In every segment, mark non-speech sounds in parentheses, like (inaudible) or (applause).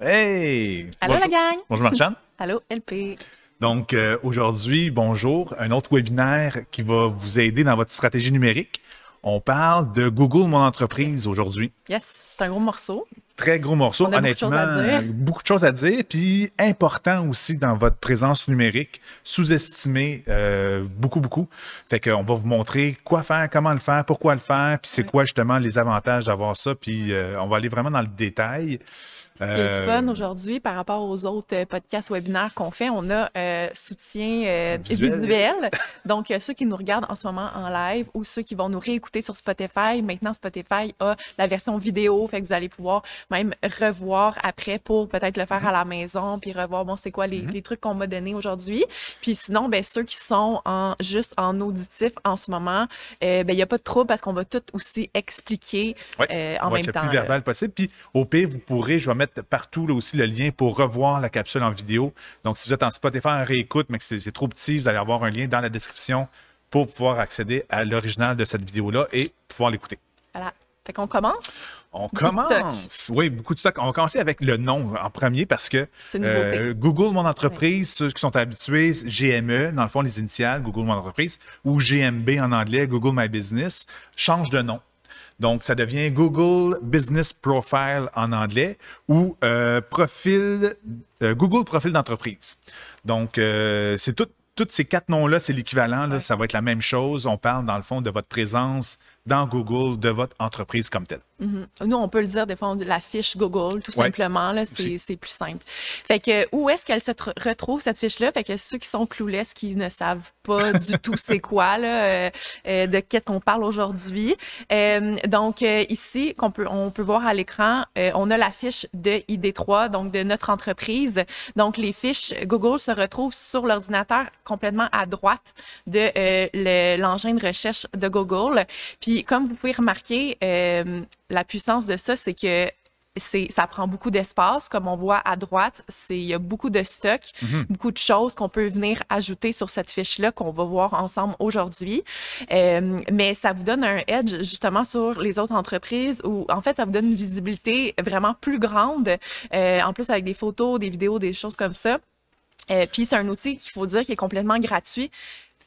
Hey! Allô Bonjour. la gang! Bonjour Marchand. (laughs) Allô LP. Donc euh, aujourd'hui, bonjour, un autre webinaire qui va vous aider dans votre stratégie numérique. On parle de Google Mon Entreprise aujourd'hui. Yes, c'est un gros morceau. Très gros morceau, On a beaucoup de honnêtement. dire. Beaucoup de choses à dire, puis important aussi dans votre présence numérique, sous-estimé euh, beaucoup, beaucoup. Fait qu'on va vous montrer quoi faire, comment le faire, pourquoi le faire, puis c'est quoi justement les avantages d'avoir ça, puis euh, on va aller vraiment dans le détail. Ce qui est Euh, fun aujourd'hui par rapport aux autres euh, podcasts webinaires qu'on fait, on a euh, soutien euh, Visuel. visuel. Donc, euh, ceux qui nous regardent en ce moment en live ou ceux qui vont nous réécouter sur Spotify, maintenant Spotify a la version vidéo, fait que vous allez pouvoir même revoir après pour peut-être le faire à la maison, puis revoir, bon, c'est quoi les, les trucs qu'on m'a donnés aujourd'hui. Puis sinon, ben, ceux qui sont en juste en auditif en ce moment, euh, ben, il n'y a pas de trouble parce qu'on va tout aussi expliquer euh, on en va même être temps. le plus verbal possible. Puis au pire, vous pourrez, je vais mettre partout là aussi le lien pour revoir la capsule en vidéo. Donc si vous êtes en Spotify en réécoute, mais que c'est trop petit, vous allez avoir un lien dans la description pour pouvoir accéder à l'original de cette vidéo-là et pouvoir l'écouter. Voilà. Fait qu'on commence? On Beaucoup de commence. Oui, beaucoup de stock. On va commencer avec le nom en premier parce que euh, Google Mon Entreprise, ceux qui sont habitués, GME, dans le fond, les initiales, Google Mon Entreprise, ou GMB en anglais, Google My Business, change de nom. Donc, ça devient Google Business Profile en anglais ou euh, profil, euh, Google Profil d'entreprise. Donc, euh, c'est tout. Tous ces quatre noms-là, c'est l'équivalent. là. Ça va être la même chose. On parle, dans le fond, de votre présence dans Google, de votre entreprise comme telle. Nous, on peut le dire des fois, on dit la fiche Google, tout Ouais. simplement. Là, c'est, plus simple. Fait que où est-ce qu'elle se tr- retrouve cette fiche-là? Fait que ceux qui sont clouless, qui ne savent pas (laughs) du tout c'est quoi là, euh, euh, de qu'est-ce qu'on parle aujourd'hui. Euh, donc euh, ici, qu'on peut, on peut voir à l'écran, euh, on a la fiche de ID3, donc de notre entreprise. Donc les fiches Google se retrouvent sur l'ordinateur complètement à droite de euh, le- l'engin de recherche de Google. Puis comme vous pouvez remarquer, euh, la puissance de ça, c'est que c'est ça prend beaucoup d'espace. Comme on voit à droite c'est il y a beaucoup de stock beaucoup de choses qu'on peut venir ajouter sur cette fiche là qu'on va voir ensemble aujourd'hui. Euh, mais ça vous donne un edge justement sur les autres entreprises où en fait ça vous donne une visibilité vraiment plus grande euh, en plus avec des photos des vidéos des choses comme ça. Euh, puis c'est un outil qu'il faut dire qui est complètement gratuit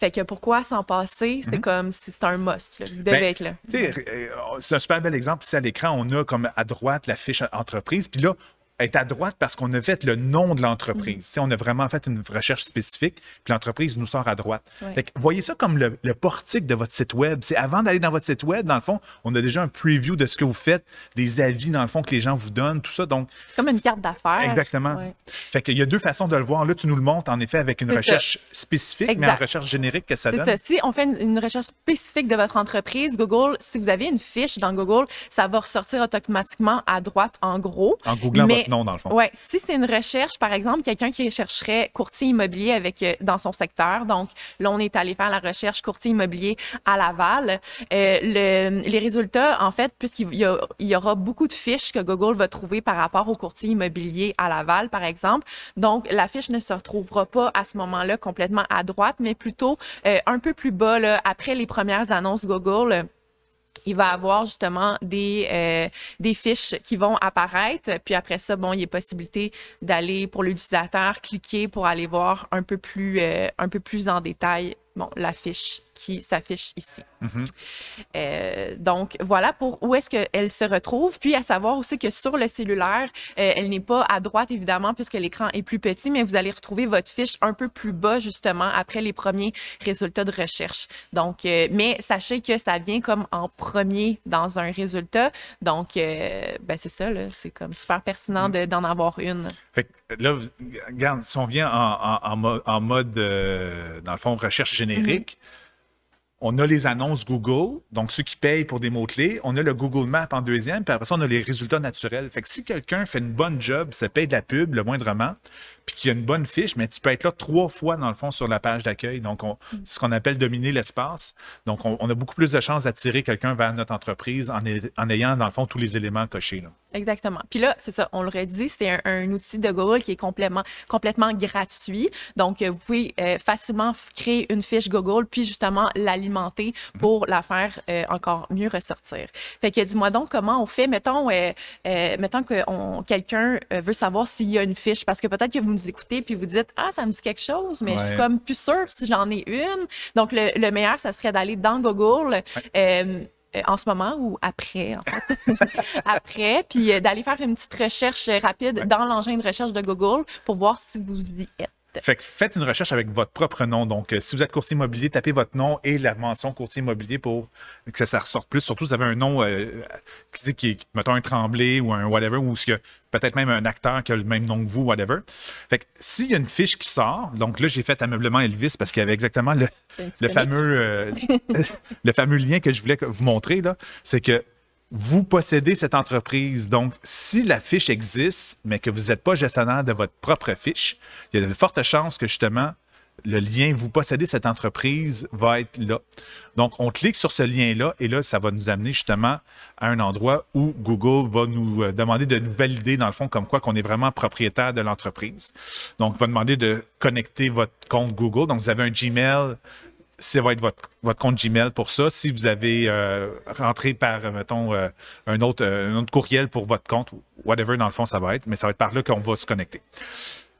fait que pourquoi s'en passer? C'est comme si c'est un must là. vous devez Ben, être là euh, c'est un super bel exemple. Ici à l'écran, on a comme à droite la fiche entreprise. Puis là, est à droite parce qu'on a fait le nom de l'entreprise. Sais, On a vraiment fait une recherche spécifique, puis l'entreprise nous sort à droite. Ouais. Fait que voyez ça comme le, le portique de votre site web. C'est avant d'aller dans votre site web, dans le fond, on a déjà un preview de ce que vous faites, des avis, dans le fond, que les gens vous donnent, tout ça. Donc, comme une carte d'affaires exactement. Ouais. Fait qu'il y a deux façons de le voir. Là, tu nous le montres, en effet, avec une ça. recherche spécifique, mais en recherche générique, que ça donne. ça. Si on fait une, une recherche spécifique de votre entreprise, Google, si vous avez une fiche dans Google, ça va ressortir automatiquement à droite en gros. En googlant Mais- votre nom, dans le fond. Ouais, si c'est une recherche, par exemple, quelqu'un qui chercherait courtier immobilier avec euh, dans son secteur, donc là on est allé faire la recherche courtier immobilier à Laval, euh, le- les résultats, en fait, puisqu'il y, a- il y aura beaucoup de fiches que Google va trouver par rapport au courtier immobilier à Laval, par exemple, donc la fiche ne se retrouvera pas à ce moment-là complètement à droite, mais plutôt euh, un peu plus bas là, après les premières annonces Google il va avoir justement des, euh, des fiches qui vont apparaître. Puis après ça, bon, il y a possibilité d'aller pour l'utilisateur, cliquer pour aller voir un peu plus, euh, un peu plus en détail bon, la fiche qui s'affiche ici. Euh, donc, voilà pour où est-ce qu'elle se retrouve. Puis, à savoir aussi que sur le cellulaire, euh, elle n'est pas à droite, évidemment, puisque l'écran est plus petit, mais vous allez retrouver votre fiche un peu plus bas, justement, après les premiers résultats de recherche. Donc, euh, mais sachez que ça vient comme en premier dans un résultat. Donc, ben, c'est ça, là. C'est comme super pertinent de- d'en avoir une. Fait que là, regarde, si on vient en, en- en mo- en mode, dans le fond, recherche générique, on a les annonces Google, donc ceux qui payent pour des mots-clés. On a le Google Maps en deuxième, puis après ça, on a les résultats naturels. Fait que si quelqu'un fait une bonne job, ça paye de la pub, le moindrement, puis qu'il y a une bonne fiche, mais tu peux être là trois fois, dans le fond, sur la page d'accueil. Donc, ce qu'on appelle dominer l'espace. Donc, on, a beaucoup plus de chances d'attirer quelqu'un vers notre entreprise en, ay- en ayant, dans le fond, tous les éléments cochés. Exactement. Puis là, c'est ça, on l'aurait dit, c'est un, outil de Google qui est complètement, gratuit. Donc, euh, vous pouvez euh, facilement créer une fiche Google, puis justement l'alimenter l'alimenter pour la faire euh, encore mieux ressortir. Fait que dis-moi donc comment on fait, mettons, euh, euh, mettons que quelqu'un veut savoir s'il y a une fiche, parce que peut-être que vous nous écoutez puis vous dites ah ça me dit quelque chose, mais je Ouais. suis comme plus sûre si j'en ai une. Donc le, le meilleur ça serait d'aller dans Google. euh, en ce moment ou après, en fait. (laughs) après, puis euh, d'aller faire une petite recherche rapide dans l'engin de recherche de Google pour voir si vous y êtes. Fait que faites une recherche avec votre propre nom. Donc, euh, si vous êtes courtier immobilier, tapez votre nom et la mention courtier immobilier pour que ça ressorte plus. Surtout, si vous avez un nom euh, qui, qui est, mettons, un Tremblay ou un whatever, ou peut-être même un acteur qui a le même nom que vous, whatever. Fait que s'il y a une fiche qui sort, donc là, j'ai fait ameublement Elvis parce qu'il y avait exactement le, fameux, euh, (laughs) le fameux lien que je voulais vous montrer, là, c'est que vous possédez cette entreprise. Donc, si la fiche existe, mais que vous n'êtes pas gestionnaire de votre propre fiche, il y a de fortes chances que justement, le lien, vous possédez cette entreprise, va être là. Donc, on clique sur ce lien-là et là, ça va nous amener justement à un endroit où Google va nous euh, demander de valider, dans le fond, comme quoi qu'on est vraiment propriétaire de l'entreprise. Donc, va demander de connecter votre compte Google. Donc, vous avez un Gmail, ça va être votre, votre compte Gmail pour ça. Si vous avez euh, rentré par, euh, mettons, euh, un, autre, un autre courriel pour votre compte, whatever, dans le fond, ça va être, mais ça va être par là qu'on va se connecter.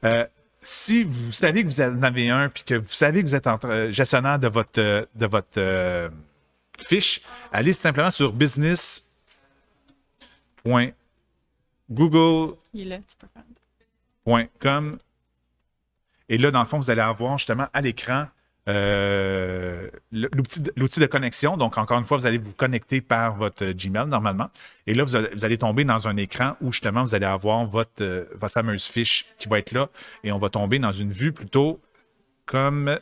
Euh, si vous savez que vous en avez un, puis que vous savez que vous êtes en tra- euh, gestionnaire de votre, de votre fiche, allez simplement sur business.google.com et là, dans le fond, vous allez avoir justement à l'écran euh, l'outil de- connexion. Donc, encore une fois, vous allez vous connecter par votre euh, Gmail normalement. Et là, vous allez, tomber dans un écran où justement, vous allez avoir votre, euh, votre fameuse fiche qui va être là. Et on va tomber dans une vue plutôt comme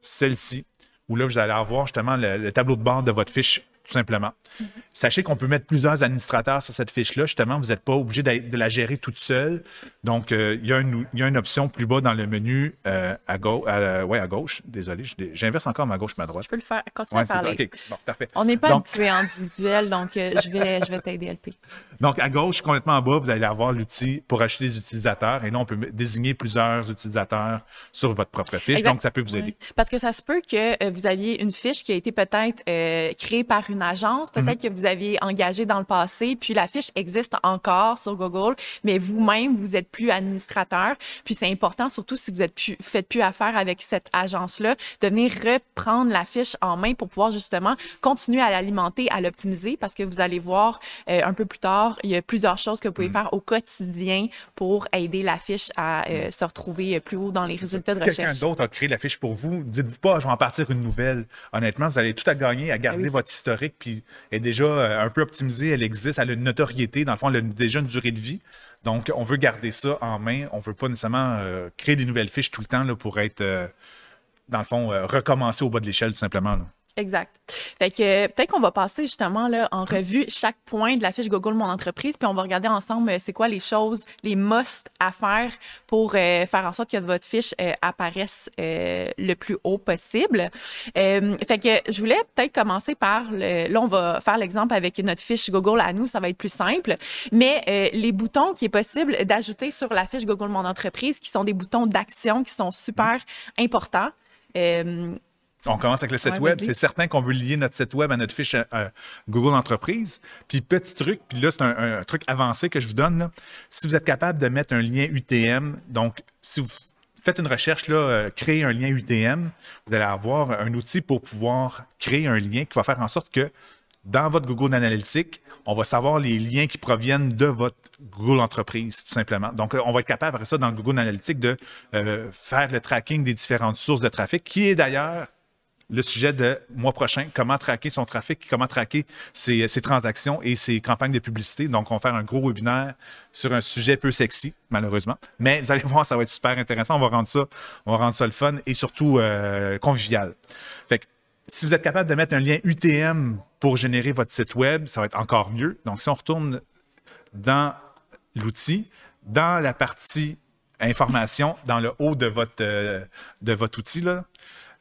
celle-ci, où là, vous allez avoir justement le tableau de bord de votre fiche, tout simplement. Sachez qu'on peut mettre plusieurs administrateurs sur cette fiche-là. Justement, vous n'êtes pas obligé de la gérer toute seule. Donc, euh, il y, a une- il y a une option plus bas dans le menu euh, à, gauche. ouais, à gauche. Désolé, j'inverse encore ma gauche, ma droite. Je peux le faire. Continue Ouais, à parler. OK, bon, parfait. On n'est pas Donc- habitué individuel, donc euh, je vais, je vais t'aider, LP. Donc, à gauche, complètement en bas, vous allez avoir l'outil pour acheter des utilisateurs. Et là, on peut désigner plusieurs utilisateurs sur votre propre fiche. Exact. Donc, ça peut vous aider. Parce que ça se peut que vous aviez une fiche qui a été peut-être créée par une agence, peut-être Mhm. que vous aviez engagé dans le passé, puis la fiche existe encore sur Google, mais vous-même, vous êtes plus administrateur. Puis c'est important, surtout si vous êtes plus, faites plus affaire avec cette agence-là, de venir reprendre la fiche en main pour pouvoir justement continuer à l'alimenter, à l'optimiser, parce que vous allez voir euh, un peu plus tard, il y a plusieurs choses que vous pouvez faire au quotidien pour aider la fiche à euh, se retrouver plus haut dans les résultats si de quelqu'un recherche. d'autre a créé la fiche pour vous, dites-vous pas, je vais en partir une nouvelle. Honnêtement, vous avez tout à gagner à garder Ah oui. votre historique, puis est déjà euh, un peu optimisée, elle existe, elle a une notoriété, dans le fond, elle a déjà une durée de vie. Donc, on veut garder ça en main. On veut pas nécessairement euh, créer des nouvelles fiches tout le temps là, pour être, euh, dans le fond, recommencer au bas de l'échelle, tout simplement. Exact. Fait que euh, peut-être qu'on va passer justement là en revue chaque point de la fiche Google Mon entreprise, puis on va regarder ensemble euh, c'est quoi les choses, les must à faire pour euh, faire en sorte que votre fiche apparaisse le plus haut possible. Fait que je voulais peut-être commencer par le, là on va faire l'exemple avec notre fiche Google à nous, ça va être plus simple, mais les boutons qui est possible d'ajouter sur la fiche Google Mon entreprise, qui sont des boutons d'action qui sont super importants. On commence avec le site Ouais, web. C'est certain qu'on veut lier notre site web à notre fiche euh, Google Entreprise. Puis petit truc, puis là, c'est un, un truc avancé que je vous donne. là. Si vous êtes capable de mettre un lien UTM, donc si vous faites une recherche, là, euh, créer un lien UTM, vous allez avoir un outil pour pouvoir créer un lien qui va faire en sorte que dans votre Google Analytics, on va savoir les liens qui proviennent de votre Google Entreprise, tout simplement. Donc, euh, on va être capable, après ça, dans le Google Analytics, de euh, faire le tracking des différentes sources de trafic, qui est d'ailleurs le sujet de mois prochain, comment traquer son trafic, comment traquer ses, transactions et ses campagnes de publicité. Donc, on va faire un gros webinaire sur un sujet peu sexy, malheureusement. Mais vous allez (laughs) voir, ça va être super intéressant. On va rendre ça, on va rendre ça le fun et surtout euh, convivial. Fait que, si vous êtes capable de mettre un lien UTM pour générer votre site web, ça va être encore mieux. Donc, si on retourne dans l'outil, dans la partie information, dans le haut de votre, euh, de votre outil, là,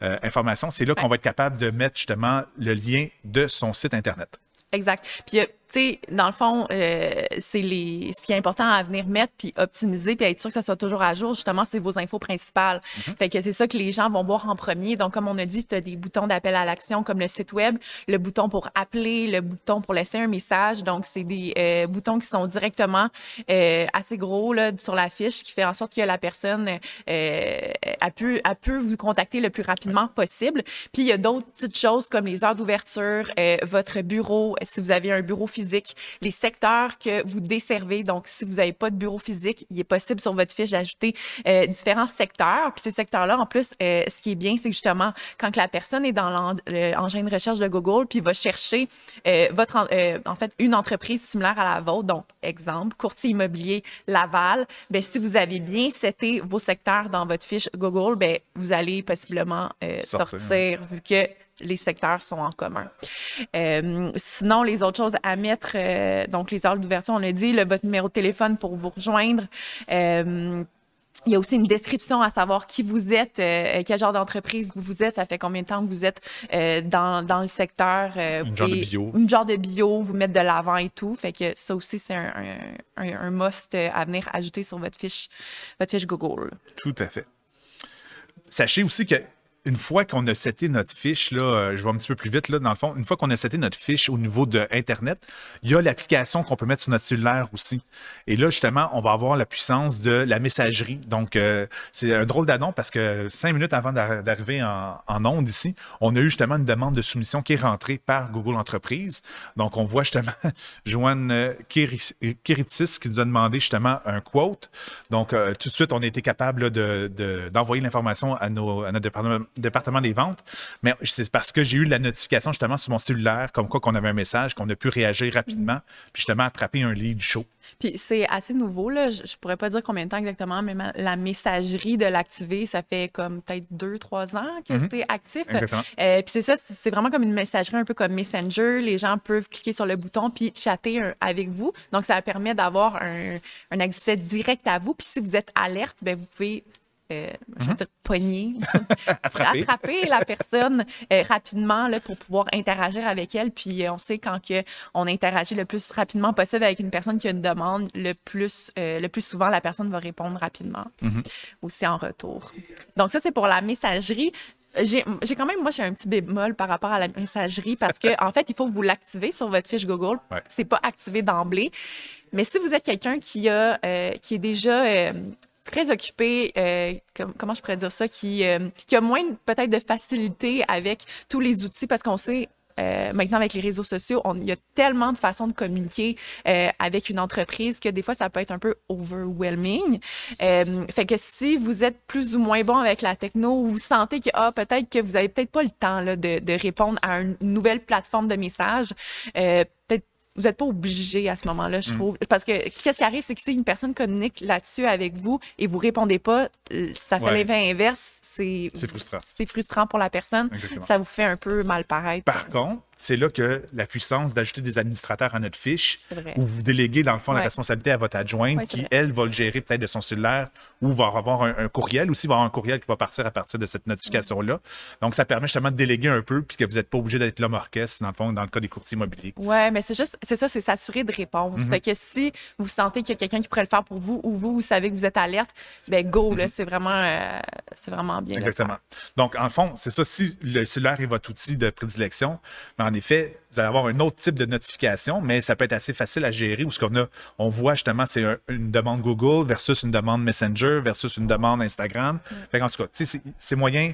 euh, information, c'est là qu'on va être capable de mettre justement le lien de son site Internet. Exact. Puis, euh, sais, dans le fond, euh, c'est les, ce qui est important à venir mettre puis optimiser puis être sûr que ça soit toujours à jour. Justement, c'est vos infos principales. Mhm. Fait que c'est ça que les gens vont voir en premier. Donc, comme on a dit, tu as des boutons d'appel à l'action comme le site web, le bouton pour appeler, le bouton pour laisser un message. Donc, c'est des euh, boutons qui sont directement euh, assez gros là, sur la fiche, qui fait en sorte que la personne euh, a, pu, a pu vous contacter le plus rapidement possible. Puis, il y a d'autres petites choses comme les heures d'ouverture, euh, votre bureau, si vous avez un bureau physique, les secteurs que vous desservez. Donc, si vous n'avez pas de bureau physique, il est possible sur votre fiche d'ajouter euh, différents secteurs. Puis ces secteurs-là, en plus, euh, ce qui est bien, c'est justement, quand la personne est dans l'engin de recherche de Google, puis va chercher euh, votre, en, fait, une entreprise similaire à la vôtre, donc exemple, courtier immobilier Laval, ben si vous avez bien seté vos secteurs dans votre fiche Google, ben vous allez possiblement Sortir. sortir vu que les secteurs sont en commun. Euh, sinon, les autres choses à mettre, euh, donc les heures d'ouverture, on a dit, le, votre numéro de téléphone pour vous rejoindre. Euh, il y a aussi une description à savoir qui vous êtes, euh, quel genre d'entreprise vous êtes, ça fait combien de temps que vous êtes euh, dans, dans le secteur. Euh, Une genre de bio. Une genre de bio, vous mettre de l'avant et tout. Fait que ça aussi, c'est un, un, un, un must à venir ajouter sur votre fiche, votre fiche Google. Tout à fait. Sachez aussi que une fois qu'on a seté notre fiche, là, euh, je vais un petit peu plus vite, là, dans le fond, une fois qu'on a seté notre fiche au niveau de Internet, il y a l'application qu'on peut mettre sur notre cellulaire aussi. Et là, justement, on va avoir la puissance de la messagerie. Donc, euh, c'est un drôle d'annonce parce que cinq minutes avant d'ar- d'arriver en, en onde ici, on a eu justement une demande de soumission qui est rentrée par Google Entreprise. Donc, on voit justement (laughs) Joanne euh, Kiri- Kiritis qui nous a demandé justement un quote. Donc, euh, tout de suite, on a été capable là, de- d'envoyer l'information à, nos, à notre département, département des ventes. Mais c'est parce que j'ai eu la notification justement sur mon cellulaire, comme quoi qu'on avait un message, qu'on a pu réagir rapidement, puis justement attraper un lead chaud. Puis c'est assez nouveau, là. Je, je pourrais pas dire combien de temps exactement, mais ma- la messagerie de l'activer, ça fait comme peut-être deux, trois ans que c'est actif. Exactement. Euh, puis c'est ça, c'est vraiment comme une messagerie un peu comme Messenger. Les gens peuvent cliquer sur le bouton puis chatter un- avec vous. Donc, ça permet d'avoir un, un accès direct à vous. Puis si vous êtes alerte, ben vous pouvez euh, je veux dire, pogner, (laughs) Attraper. attraper la personne euh, rapidement là, pour pouvoir interagir avec elle. Puis euh, on sait quand que on interagit le plus rapidement possible avec une personne qui a une demande, le plus, euh, le plus souvent, la personne va répondre rapidement aussi en retour. Donc ça, c'est pour la messagerie. J'ai j'ai quand même, moi, j'ai un petit bémol par rapport à la messagerie parce que, en fait, il faut que vous l'activez sur votre fiche Google. Ouais. C'est pas activé d'emblée. Mais si vous êtes quelqu'un qui a, euh, qui est déjà euh, très occupé, euh, com- comment je pourrais dire ça, qui, euh, qui a moins peut-être de facilité avec tous les outils parce qu'on sait. euh, maintenant, avec les réseaux sociaux, il y a tellement de façons de communiquer euh, avec une entreprise que des fois, ça peut être un peu overwhelming. Euh, fait que si vous êtes plus ou moins bon avec la techno, ou vous sentez que ah, peut-être que vous avez peut-être pas le temps là, de, de répondre à une nouvelle plateforme de messages, euh, peut-être vous n'êtes pas obligé à ce moment-là, Mm. je trouve. Parce que qu'est-ce qui arrive, c'est que si une personne communique là-dessus avec vous et vous répondez pas, euh, ça fait Ouais. l'effet inverse. C'est C'est frustrant. C'est frustrant pour la personne. Exactement. Ça vous fait un peu mal paraître. Par contre, c'est là que la puissance d'ajouter des administrateurs à notre fiche, ou vous déléguez, dans le fond, la responsabilité à votre adjointe, Ouais, qui, vrai. elle, va le gérer peut-être de son cellulaire, ou va avoir un, un courriel aussi, va avoir un courriel qui va partir à partir de cette notification-là. Donc, ça permet justement de déléguer un peu, puis que vous n'êtes pas obligé d'être l'homme orchestre, dans le fond, dans le cas des courtiers immobiliers. Ouais, mais c'est juste, c'est ça, c'est s'assurer de répondre. Mhm. Fait que si vous sentez qu'il y a quelqu'un qui pourrait le faire pour vous ou vous, vous savez que vous êtes alerte, ben go, là, c'est vraiment, euh, c'est vraiment bien. Exactement. Donc, en fond, c'est ça. Si le cellulaire est votre outil de prédilection, en effet, vous allez avoir un autre type de notification, mais ça peut être assez facile à gérer où ce qu'on a, on voit justement, c'est un- une demande Google versus une demande Messenger versus une demande Instagram. Fait qu'en tout cas, c'est- c'est moyen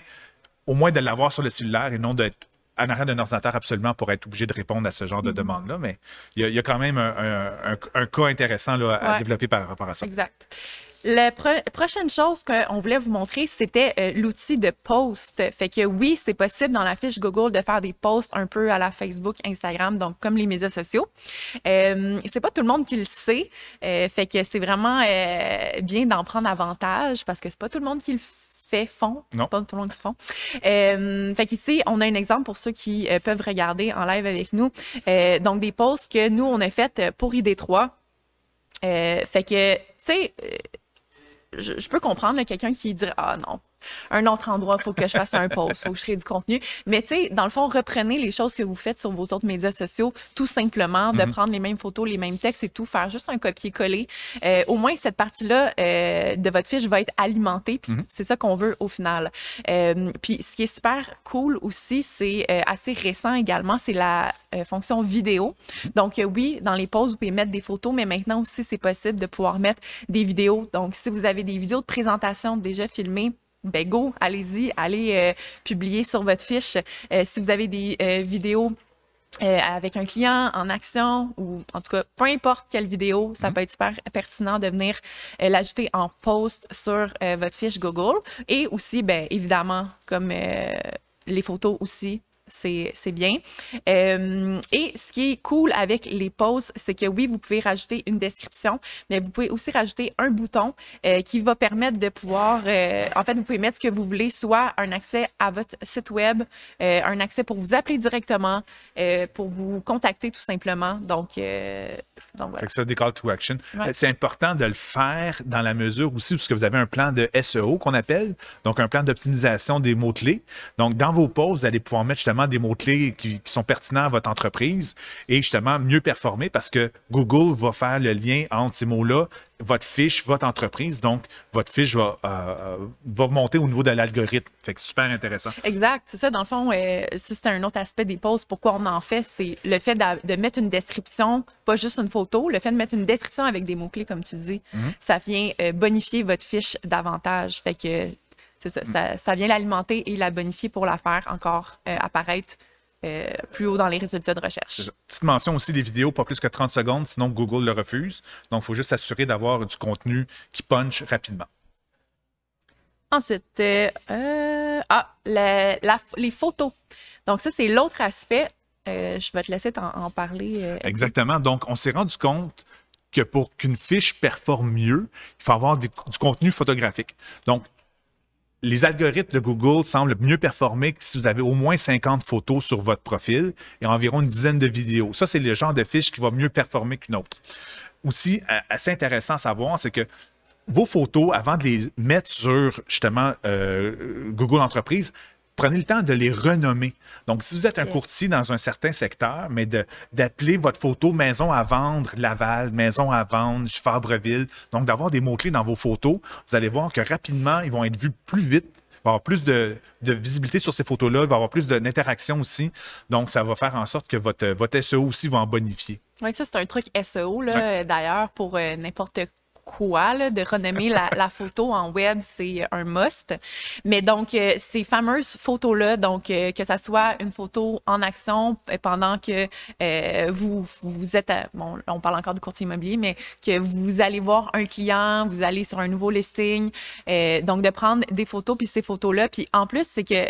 au moins de l'avoir sur le cellulaire et non d'être en arrière d'un ordinateur absolument pour être obligé de répondre à ce genre de demande-là. Mais il y, a- il y a quand même un, un- un- un cas intéressant là, à Ouais. développer par rapport à ça. Exact. La pro- prochaine chose qu'on voulait vous montrer, c'était euh, l'outil de post. Fait que oui, c'est possible dans la fiche Google de faire des posts un peu à la Facebook, Instagram, donc comme les médias sociaux. Euh, c'est pas tout le monde qui le sait. Euh, fait que c'est vraiment euh, bien d'en prendre avantage parce que c'est pas tout le monde qui le fait font, Non. pas tout le monde qui le font. Fait qu'ici, on a un exemple pour ceux qui peuvent regarder en live avec nous. Donc des posts que nous on a fait pour ID3. Euh, fait que, tu sais, je, je peux comprendre quelqu'un qui dirait Ah non, un autre endroit, il faut que je fasse un post, il faut que je crée du contenu. Mais tu sais, dans le fond, reprenez les choses que vous faites sur vos autres médias sociaux, tout simplement, de mhm. prendre les mêmes photos, les mêmes textes et tout, faire juste un copier-coller. Euh, au moins, cette partie-là euh, de votre fiche va être alimentée, puis mhm. c'est ça qu'on veut au final. Euh, puis ce qui est super cool aussi, c'est assez récent également, c'est la fonction vidéo. Donc oui, dans les posts, vous pouvez mettre des photos, mais maintenant aussi, c'est possible de pouvoir mettre des vidéos. Donc si vous avez des vidéos de présentation déjà filmées, ben go, allez-y, allez euh, publier sur votre fiche. Euh, si vous avez des euh, vidéos avec un client en action ou en tout cas, peu importe quelle vidéo, ça mhm. peut être super pertinent de venir l'ajouter en post sur votre fiche Google. Et aussi, ben, évidemment, comme les photos aussi, c'est bien. Euh, et ce qui est cool avec les posts, c'est que oui, vous pouvez rajouter une description, mais vous pouvez aussi rajouter un bouton euh, qui va permettre de pouvoir, euh, en fait, vous pouvez mettre ce que vous voulez, soit un accès à votre site web, un accès pour vous appeler directement, pour vous contacter tout simplement. Donc, donc voilà. Fait que ça, des call to action. C'est important de le faire dans la mesure aussi où vous avez un plan de SEO qu'on appelle, donc un plan d'optimisation des mots-clés. Donc, dans vos posts, vous allez pouvoir mettre justement des mots-clés qui, sont pertinents à votre entreprise et justement mieux performer parce que Google va faire le lien entre ces mots-là, votre fiche, votre entreprise. Donc, votre fiche va, euh, euh, va monter au niveau de l'algorithme. Fait que super intéressant. Exact. C'est ça, dans le fond, euh, c'est un autre aspect des posts. Pourquoi on en fait, c'est le fait de, mettre une description, pas juste une photo, le fait de mettre une description avec des mots-clés, comme tu dis, mhm. ça vient bonifier votre fiche davantage. Fait que ça, ça, vient l'alimenter et la bonifier pour la faire encore euh, apparaître euh, plus haut dans les résultats de recherche. Petite mention aussi des vidéos, pas plus que 30 secondes, sinon Google le refuse. Donc, il faut juste s'assurer d'avoir du contenu qui punch rapidement. Ensuite, euh, ah, les photos. Donc, ça, c'est l'autre aspect. je vais te laisser en, parler. Exactement. Donc, on s'est rendu compte que pour qu'une fiche performe mieux, il faut avoir du contenu photographique. Donc, les algorithmes de Google semblent mieux performer que si vous avez au moins 50 photos sur votre profil et environ une dizaine de vidéos. Ça, c'est le genre de fiche qui va mieux performer qu'une autre. Aussi, assez intéressant à savoir, c'est que vos photos, avant de les mettre sur justement euh, Google Entreprise, prenez le temps de les renommer. Donc, si vous êtes un courtier dans un certain secteur, mais d'appeler votre photo maison à vendre Laval, maison à vendre Fabreville, donc d'avoir des mots-clés dans vos photos, vous allez voir que rapidement, ils vont être vus plus vite. Il va y avoir plus de, visibilité sur ces photos-là, il va y avoir plus d'interaction aussi. Donc, ça va faire en sorte que votre, votre SEO aussi va en bonifier. Oui, ça, c'est un truc SEO, d'ailleurs, pour euh, n'importe quoi, de renommer la, photo en web, c'est un must. Mais donc, euh, ces fameuses photos-là, donc euh, que ça soit une photo en action pendant que euh, vous, vous êtes, bon, on parle encore de courtier immobilier, mais que vous allez voir un client, vous allez sur un nouveau listing, donc de prendre des photos, puis ces photos-là, puis en plus, c'est que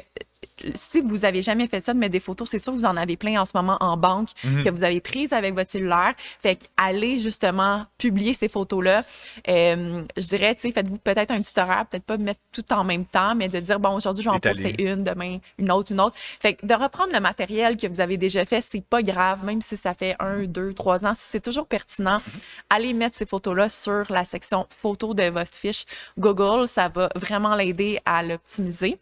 si vous avez jamais fait ça, de mettre des photos, c'est sûr que vous en avez plein en ce moment en banque mhm. que vous avez prises avec votre cellulaire. Fait allez justement publier ces photos-là. Euh, je dirais, tu sais, faites-vous peut-être un petit horaire, peut-être pas mettre tout en même temps, mais de dire, bon, aujourd'hui, je vais en poster une, demain, une autre, une autre. Fait que de reprendre le matériel que vous avez déjà fait, c'est pas grave, même si ça fait un, deux, trois ans, c'est toujours pertinent. Allez mettre ces photos-là sur la section photos de votre fiche Google. Ça va vraiment l'aider à l'optimiser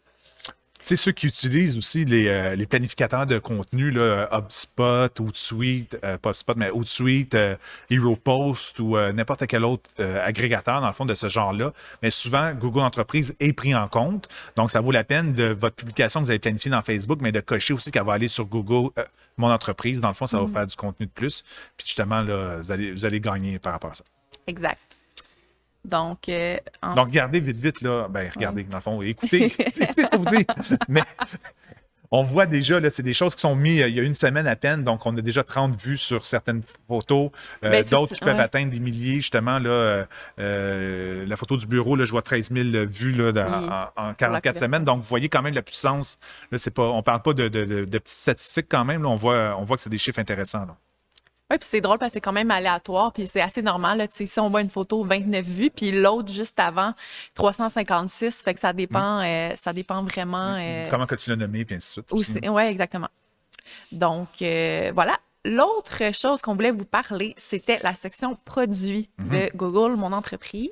sais, ceux qui utilisent aussi les, euh, les planificateurs de contenu, là, HubSpot, Hootsuite, euh, pas HubSpot, mais Hootsuite, euh, HeroPost ou n'importe quel autre agrégateur, dans le fond, de ce genre-là. Mais souvent, Google Entreprise est pris en compte. Donc, ça vaut la peine de votre publication que vous avez planifiée dans Facebook, mais de cocher aussi qu'elle va aller sur Google, mon entreprise. Dans le fond, ça va mm. faire du contenu de plus. Puis justement, là, vous allez, vous allez gagner par rapport à ça. Exact. Donc, euh, Donc, regardez vite, vite, là. Ben, regardez, dans le fond, (laughs) écoutez, écoutez ce que vous dites. Mais on voit déjà, là, c'est des choses qui sont mises il y a une semaine à peine, donc on a déjà 30 vues sur certaines photos, euh, ben, d'autres qui peuvent atteindre des milliers, justement, là, euh, la photo du bureau, là, je vois 13 000 vues là, en, 44 semaines, donc vous voyez quand même la puissance, là, c'est pas, on parle pas de, petites statistiques quand même, on, voit, on voit que c'est des chiffres intéressants. Oui, puis c'est drôle parce que c'est quand même aléatoire, puis c'est assez normal. Là, si on voit une photo 29 vues, puis l'autre juste avant 356, fait que ça dépend, mm. euh, ça dépend vraiment. Mm, mm. Euh, Comment que tu l'as nommé, puis ainsi de suite. Oui, exactement. Donc, euh, voilà. L'autre chose qu'on voulait vous parler, c'était la section produits Mhm. de Google, mon entreprise.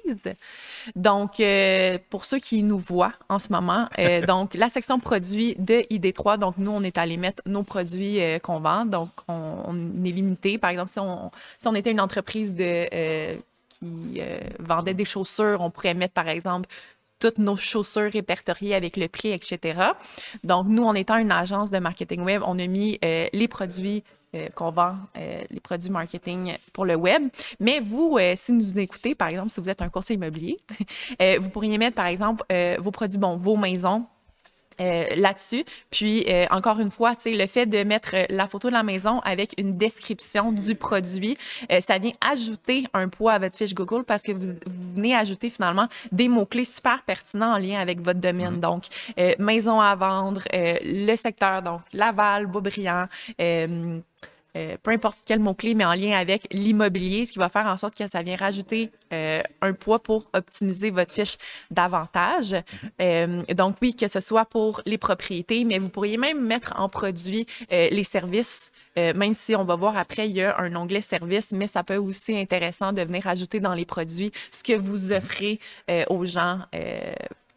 Donc, euh, pour ceux qui nous voient en ce moment, euh, (laughs) donc la section produits de ID3, donc nous, on est allé mettre nos produits euh, qu'on vend. Donc, on, on est limité. Par exemple, si on, si on était une entreprise de, qui vendait des chaussures, on pourrait mettre, par exemple, toutes nos chaussures répertoriées avec le prix, etc. Donc, nous, en étant une agence de marketing web, on a mis euh, les produits euh, qu'on vend, euh, les produits marketing pour le web. Mais vous, euh, si nous écoutez, par exemple, si vous êtes un conseiller immobilier, (laughs) vous pourriez mettre, par exemple, vos produits, bon, vos maisons, euh, là-dessus. Puis, euh, encore une fois, tu sais, le fait de mettre euh, la photo de la maison avec une description du produit, euh, ça vient ajouter un poids à votre fiche Google parce que vous, vous venez ajouter finalement des mots-clés super pertinents en lien avec votre domaine. Donc, euh, maison à vendre, euh, le secteur, donc Laval, Beaubriand, euh, peu importe quel mot-clé, mais en lien avec l'immobilier, ce qui va faire en sorte que ça vient rajouter euh, un poids pour optimiser votre fiche davantage. Euh, donc oui, que ce soit pour les propriétés, mais vous pourriez même mettre en produit les services. Même si on va voir après, il y a un onglet services, mais ça peut être aussi intéressant de venir ajouter dans les produits ce que vous offrez euh, aux gens.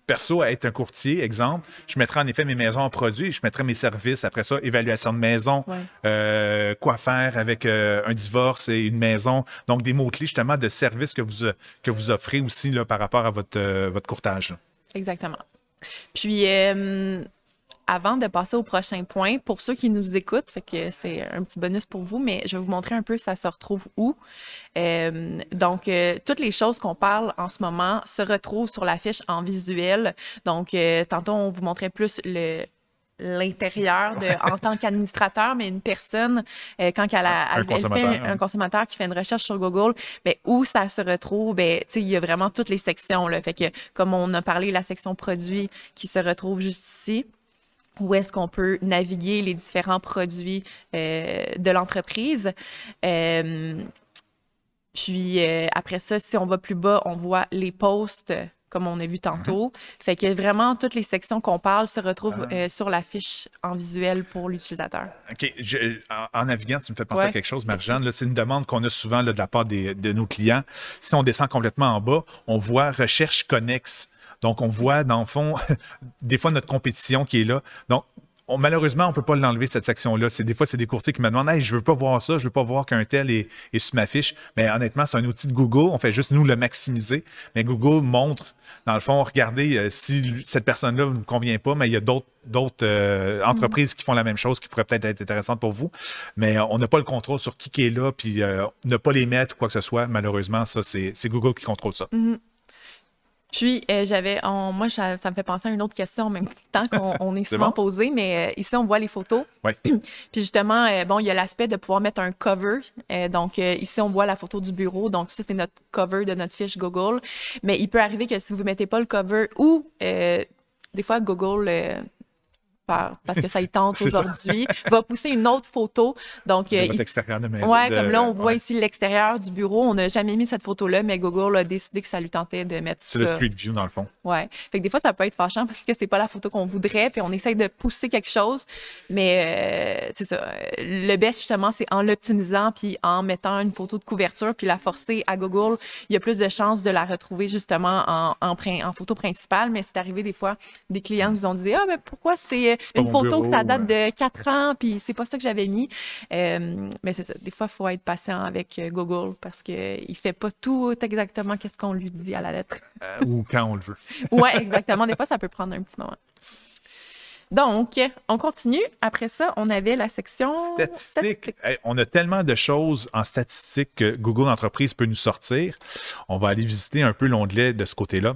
Perso à être un courtier, exemple, je mettrais en effet mes maisons en produit, je mettrais mes services. Après ça, évaluation de maison, Ouais. euh, quoi faire avec euh, un divorce et une maison. Donc, des mots-clés justement de services que vous, que vous offrez aussi là, par rapport à votre, euh, votre courtage. là. Exactement. Puis, avant de passer au prochain point, pour ceux qui nous écoutent, fait que c'est un petit bonus pour vous, mais je vais vous montrer un peu ça se retrouve où. Euh, donc, euh, toutes les choses qu'on parle en ce moment se retrouvent sur la fiche en visuel. Donc, euh, tantôt, on vous montrait plus le l'intérieur de en tant qu'administrateur mais une personne euh, quand elle, a, Un fait consommateur, un, un consommateur qui fait une recherche sur Google ben où ça se retrouve? Ben il y a vraiment toutes les sections là. Fait que comme on a parlé la section produits qui se retrouve juste ici où est-ce qu'on peut naviguer les différents produits euh, de l'entreprise. Euh, puis euh, après ça, si on va plus bas, on voit les posts comme on a vu tantôt. Fait que vraiment, toutes les sections qu'on parle se retrouvent euh, sur la fiche en visuel pour l'utilisateur. OK. Je- en, en naviguant, tu me fais penser Ouais. à quelque chose, Marjane. C'est une demande qu'on a souvent là, de la part des- de nos clients. Si on descend complètement en bas, on voit recherche connexe. Donc, on voit, dans le fond, (laughs) des fois notre compétition qui est là. Donc, on- malheureusement, on ne peut pas l'enlever, cette section-là. C'est, des fois, c'est des courtiers qui me demandent Hey, je ne veux pas voir ça, je ne veux pas voir qu'un tel est, est sur ma fiche. Mais honnêtement, c'est un outil de Google. On fait juste nous le maximiser. Mais Google montre, dans le fond, regardez, euh, si cette personne-là ne vous convient pas, mais il y a d'autres d'autres euh, entreprises qui font la même chose qui pourraient peut-être être intéressantes pour vous. Mais euh, on n'a pas le contrôle sur qui, qui est là, puis euh, ne pas les mettre ou quoi que ce soit. Malheureusement, ça, c'est, c'est Google qui contrôle ça. Puis, euh, j'avais, on- moi, ça, ça me fait penser à une autre question en même (laughs) temps qu'on on est souvent bon? posé, mais euh, ici, on voit les photos. Ouais. (clears throat) Puis justement, euh, bon, il y a l'aspect de pouvoir mettre un cover. Euh, donc euh, ici, on voit la photo du bureau. Donc ça, c'est notre cover de notre fiche Google. Mais il peut arriver que si vous mettez pas le cover ou euh, des fois Google euh, par- parce que ça y (laughs) tente C'est aujourd'hui, va pousser une autre photo. Donc De euh, votre il- extérieur de maison. Ouais, de- comme là, on voit ici l'extérieur du bureau. On n'a jamais mis cette photo-là, mais Google a décidé que ça lui tentait de mettre C'est ça. le street view, dans le fond. Ouais. Fait que des fois, ça peut être fâchant parce que c'est pas la photo qu'on voudrait, puis on essaye de pousser quelque chose. Mais euh, c'est ça. Euh, Le best, justement, c'est en l'optimisant, puis en mettant une photo de couverture, puis la forcer à Google. Il y a plus de chances de la retrouver, justement, en, en, photo principale. Mais c'est arrivé des fois, des clients nous ont dit Ah, mais pourquoi c'est pas une photo que ça bureau, date de 4 ans, puis c'est pas ça que j'avais mis. Euh, mais c'est ça. Des fois, il faut être patient avec euh, Google parce qu'il fait pas tout exactement qu'est-ce qu'on lui dit à la lettre. Euh, ou quand on le veut. (laughs) Ouais, exactement. Des fois, ça peut prendre un petit moment. Donc, on continue. Après ça, on avait la section Statistiques. Hey, on a tellement de choses en statistiques que Google Entreprise peut nous sortir. On va aller visiter un peu l'onglet de ce côté-là.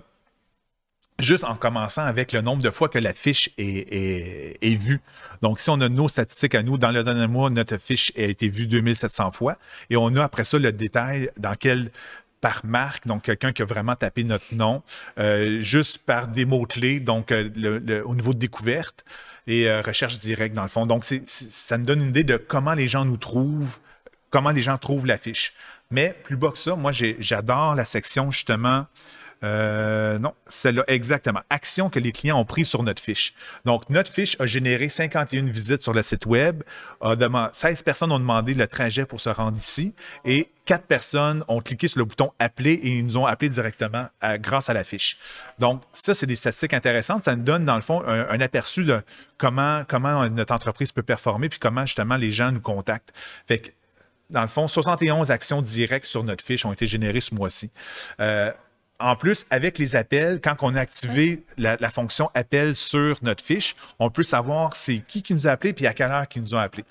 Juste en commençant avec le nombre de fois que la fiche est, vue. Donc, si on a nos statistiques à nous, dans le dernier mois, notre fiche a été vue 2700 fois. Et on a après ça le détail dans quel par marque, donc quelqu'un qui a vraiment tapé notre nom, euh, juste par des mots-clés, donc euh, au niveau de découverte et euh, recherche directe dans le fond. Donc, ça nous donne une idée de comment les gens nous trouvent, comment les gens trouvent la fiche. Mais plus bas que ça, moi, j'adore la section justement Euh, non, celle-là, exactement. Actions que les clients ont prises sur notre fiche. Donc, notre fiche a généré 51 visites sur le site web. A 16 personnes ont demandé le trajet pour se rendre ici et 4 personnes ont cliqué sur le bouton appeler et ils nous ont appelé directement grâce à la fiche. Donc, ça, c'est des statistiques intéressantes. Ça nous donne, dans le fond, un, aperçu de comment, comment notre entreprise peut performer puis comment, justement, les gens nous contactent. Fait que, dans le fond, 71 actions directes sur notre fiche ont été générées ce mois-ci. Euh, en plus, avec les appels, quand on a activé la, fonction appel sur notre fiche, on peut savoir c'est qui qui nous a appelé puis à quelle heure qu'ils nous ont appelé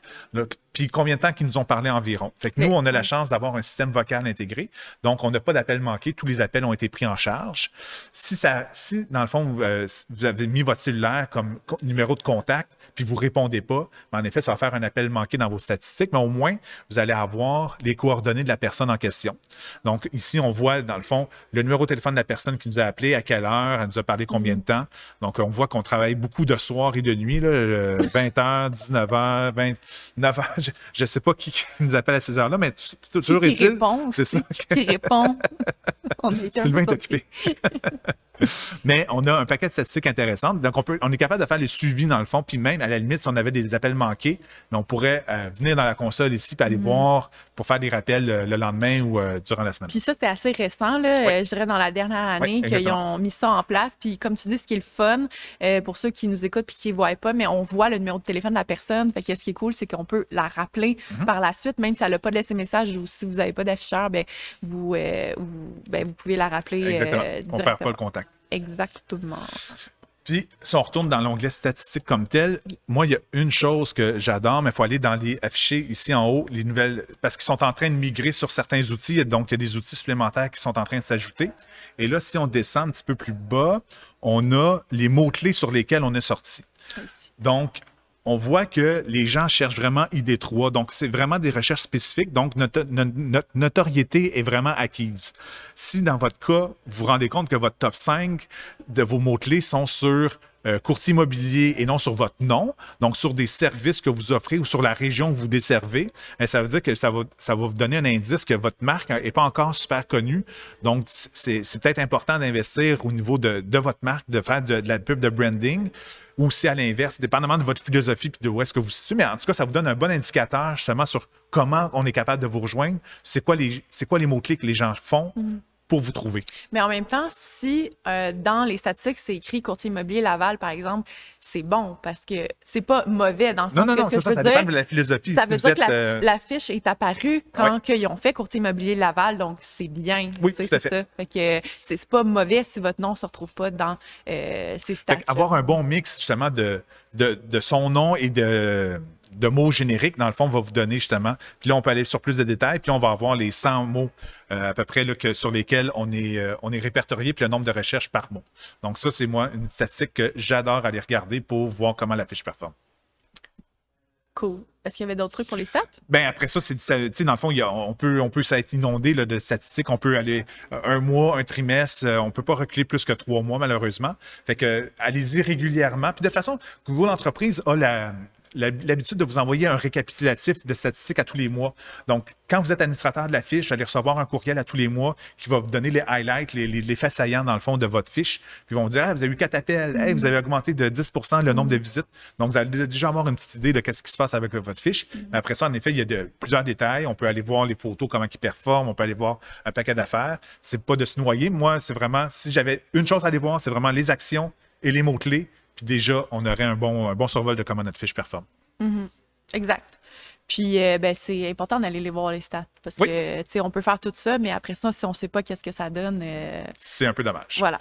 puis combien de temps qu'ils nous ont parlé environ? Fait que nous, on a la chance d'avoir un système vocal intégré, donc on n'a pas d'appel manqué, tous les appels ont été pris en charge. Si ça, si dans le fond, vous, euh, avez mis votre cellulaire comme numéro de contact, puis vous répondez pas, ben, en effet, ça va faire un appel manqué dans vos statistiques, mais au moins, vous allez avoir les coordonnées de la personne en question. Donc ici, on voit, dans le fond, le numéro de téléphone de la personne qui nous a appelé, à quelle heure, elle nous a parlé combien de temps. Donc on voit qu'on travaille beaucoup de soirs et de nuits, là, 20h, 19h, 29h je ne sais pas qui (laughs) nous appelle à ces heures-là, mais toujours est-il? C'est ça. Qui répond? (laughs) Sylvain est occupé. (laughs) Mais on a un paquet de statistiques intéressantes. Donc, on, peut, on est capable de faire les suivis dans le fond. Puis même, à la limite, si on avait des appels manqués, on pourrait euh, venir dans la console ici et aller mm. voir pour faire des rappels euh, le lendemain ou euh, durant la semaine. Puis ça, c'est assez récent, là, je dirais dans la dernière année qu'ils ont mis ça en place. Puis comme tu dis, ce qui est le fun, pour ceux qui nous écoutent puis qui ne voient pas, mais on voit le numéro de téléphone de la personne. Fait que ce qui est cool, c'est qu'on peut la rappeler mm-hmm. par la suite, même si elle n'a pas de laissé message ou si vous n'avez pas d'afficheur, ben, vous, ben, vous pouvez la rappeler. Exactement. on ne perd pas le contact. Exactement. Puis, si on retourne dans l'onglet statistiques comme tel, moi, il y a une chose que j'adore, mais il faut aller dans les affichés ici en haut, les nouvelles, parce qu'ils sont en train de migrer sur certains outils, donc il y a des outils supplémentaires qui sont en train de s'ajouter. Et là, si on descend un petit peu plus bas, on a les mots-clés sur lesquels on est sorti. Donc, on voit que les gens cherchent vraiment ID3. Donc, c'est vraiment des recherches spécifiques. Donc, notre, notoriété est vraiment acquise. Si dans votre cas, vous vous rendez compte que votre top 5 de vos mots-clés sont sur euh, courtier immobilier et non sur votre nom, donc sur des services que vous offrez ou sur la région que vous desservez, eh, ça veut dire que ça va, ça va vous donner un indice que votre marque n'est pas encore super connue. Donc, c'est peut-être important d'investir au niveau de, de, votre marque, de faire de, la pub de branding ou si à l'inverse, dépendamment de votre philosophie et de où est-ce que vous vous situez, mais en tout cas, ça vous donne un bon indicateur justement sur comment on est capable de vous rejoindre. C'est quoi les, quoi les mots-clés que les gens font mm pour vous trouver. Mais en même temps, si euh, dans les statistiques, c'est écrit courtier immobilier Laval, par exemple, c'est bon parce que c'est pas mauvais dans le sens non, non, non, ça, ça dépend de la philosophie. Ça veut dire que la, euh, la, fiche est apparue quand ils ont fait courtier immobilier Laval, donc c'est bien. Oui, tout à fait. Ça. fait que c'est pas mauvais si votre nom se retrouve pas dans euh, ces stats. Avoir un bon mix justement de, de, de son nom et de de mots génériques, dans le fond, va vous donner justement. Puis là, on peut aller sur plus de détails, puis on va avoir les 100 mots euh, à peu près là, que, sur lesquels on est, euh, on est répertorié, puis le nombre de recherches par mot. Donc ça, c'est moi une statistique que j'adore aller regarder pour voir comment la fiche performe. Cool. Est-ce qu'il y avait d'autres trucs pour les stats? Ben après ça, c'est dans le fond, on peut, on peut s'être inondé de statistiques. On peut aller euh, un mois, un trimestre. on peut pas reculer plus que trois mois, malheureusement. Fait que allez-y régulièrement. Puis de toute façon, Google Entreprise a la, l'habitude de vous envoyer un récapitulatif de statistiques à tous les mois. Donc, quand vous êtes administrateur de la fiche, vous allez recevoir un courriel à tous les mois qui va vous donner les highlights, les, les, faits saillants dans le fond de votre fiche. Puis ils vont vous dire, vous avez eu quatre appels, vous avez augmenté de 10% le nombre de visites. Donc, vous allez déjà avoir une petite idée de ce qui se passe avec votre fiche. Mais après ça, en effet, il y a de, plusieurs détails. On peut aller voir les photos, comment ils performent. On peut aller voir un paquet d'affaires. C'est pas de se noyer. Moi, c'est vraiment, si j'avais une chose à aller voir, c'est vraiment les actions et les mots-clés puis déjà, on aurait un bon, un bon survol de comment notre fiche performe. Mm-hmm. Exact. Puis, euh, ben, c'est important d'aller les voir les stats parce que, tu sais, on peut faire tout ça, mais après ça, si on ne sait pas qu'est-ce que ça donne. Euh, c'est un peu dommage. Voilà.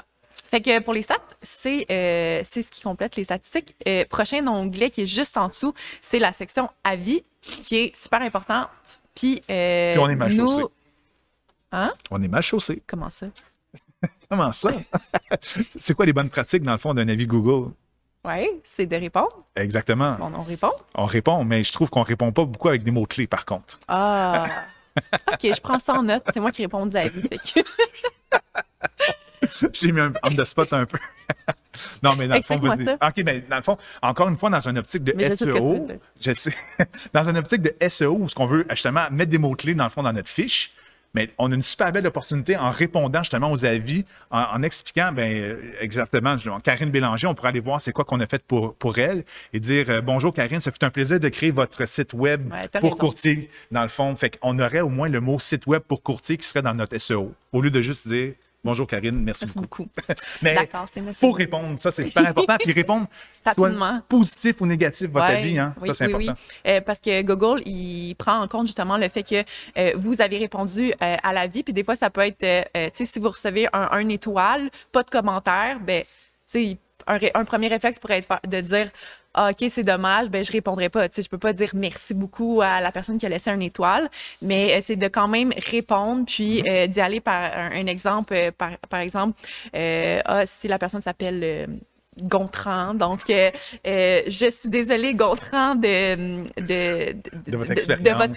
Fait que pour les stats, c'est euh, ce qui complète les statistiques. prochain onglet qui est juste en dessous, c'est la section avis qui est super importante. Puis, Puis on est mal chaussé. Hein? On est mal chaussé. Comment ça? Comment ça? (laughs) c'est quoi les bonnes pratiques, dans le fond, d'un avis Google? Oui, c'est de répondre. Exactement. on répond. On répond, mais je trouve qu'on répond pas beaucoup avec des mots-clés, par contre. Ah. (laughs) OK, je prends ça en note. C'est moi qui réponds à vie. (laughs) J'ai mis un on the spot un peu. non, mais dans le fond, vas-y. OK, mais dans le fond, encore une fois, dans une optique de SEO, je sais, dans une optique de SEO, où ce qu'on veut justement mettre des mots-clés, dans le fond, dans notre fiche, Mais on a une super belle opportunité en répondant justement aux avis, en, expliquant ben, euh, exactement, Karine Bélanger, on pourrait aller voir c'est quoi qu'on a fait pour, pour elle et dire euh, Bonjour Karine, ça fait un plaisir de créer votre site web pour courtier, dans le fond. Fait qu'on aurait au moins le mot site web pour courtier qui serait dans notre SEO, au lieu de juste dire Bonjour Karine, merci, beaucoup. (laughs) Mais il faut répondre, ça c'est super important. Puis répondre (laughs) soit positif ou négatif votre avis, hein? ça c'est important. Euh, parce que Google, il prend en compte justement le fait que euh, vous avez répondu euh, à la vie. Puis des fois, ça peut être, tu sais, si vous recevez un, étoile, pas de commentaire, ben, tu sais, un, un, premier réflexe pourrait être de dire ah, OK, c'est dommage, ben je répondrai pas. Tu sais, je peux pas dire merci beaucoup à la personne qui a laissé un étoile, mais euh, c'est de quand même répondre, puis mm-hmm. euh, d'y aller par un, exemple, euh, par, par exemple, ah, si la personne s'appelle Gontran. Donc, euh, euh, je suis désolée, Gontran, de, de, de, votre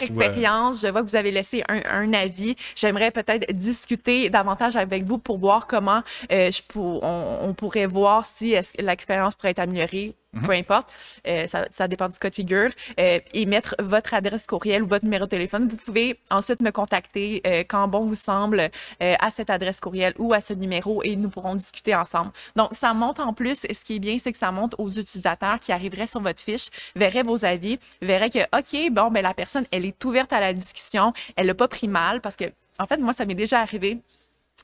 expérience. Je vois que vous avez laissé un, un avis. J'aimerais peut-être discuter davantage avec vous pour voir comment euh, je pour, on, pourrait voir si l'expérience pourrait être améliorée peu mhm. importe, euh, ça, dépend du cas de figure, euh, et mettre votre adresse courriel ou votre numéro de téléphone. Vous pouvez ensuite me contacter euh, quand bon vous semble à cette adresse courriel ou à ce numéro et nous pourrons discuter ensemble. Donc, ça monte en plus. Ce qui est bien, c'est que ça monte aux utilisateurs qui arriveraient sur votre fiche, verraient vos avis, verraient que, OK, bon, ben la personne, elle est ouverte à la discussion, elle n'a pas pris mal parce que, en fait, moi, ça m'est déjà arrivé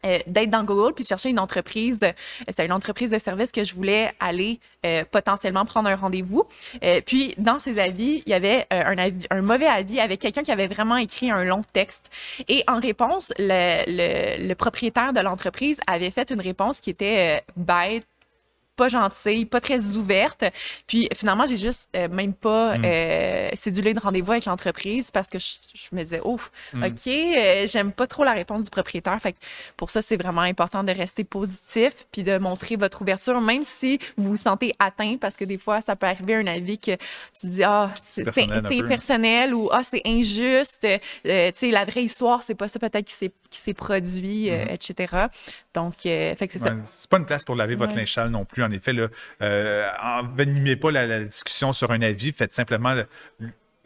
euh, d'être dans Google puis de chercher une entreprise. Euh, c'est une entreprise de service que je voulais aller euh, potentiellement prendre un rendez-vous. puis dans ces avis, il y avait un, avis, un mauvais avis avec quelqu'un qui avait vraiment écrit un long texte. Et en réponse, le, le, le propriétaire de l'entreprise avait fait une réponse qui était bête, pas gentille, pas très ouverte. Puis finalement, j'ai juste euh, même pas mm. euh, cédulé de rendez-vous avec l'entreprise parce que je, me disais, ouf, mm. OK, euh, j'aime pas trop la réponse du propriétaire. Fait que pour ça, c'est vraiment important de rester positif puis de montrer votre ouverture, même si vous vous sentez atteint, parce que des fois, ça peut arriver un avis que tu dis, ah, c'est personnel, ou ah, c'est injuste. tu sais, la vraie histoire, c'est pas ça peut-être qui s'est produit, mm-hmm. etc. Donc, fait que c'est ça. C'est pas une place pour laver votre linge sale non plus en effet, là, euh, envenimez pas la, discussion sur un avis, faites simplement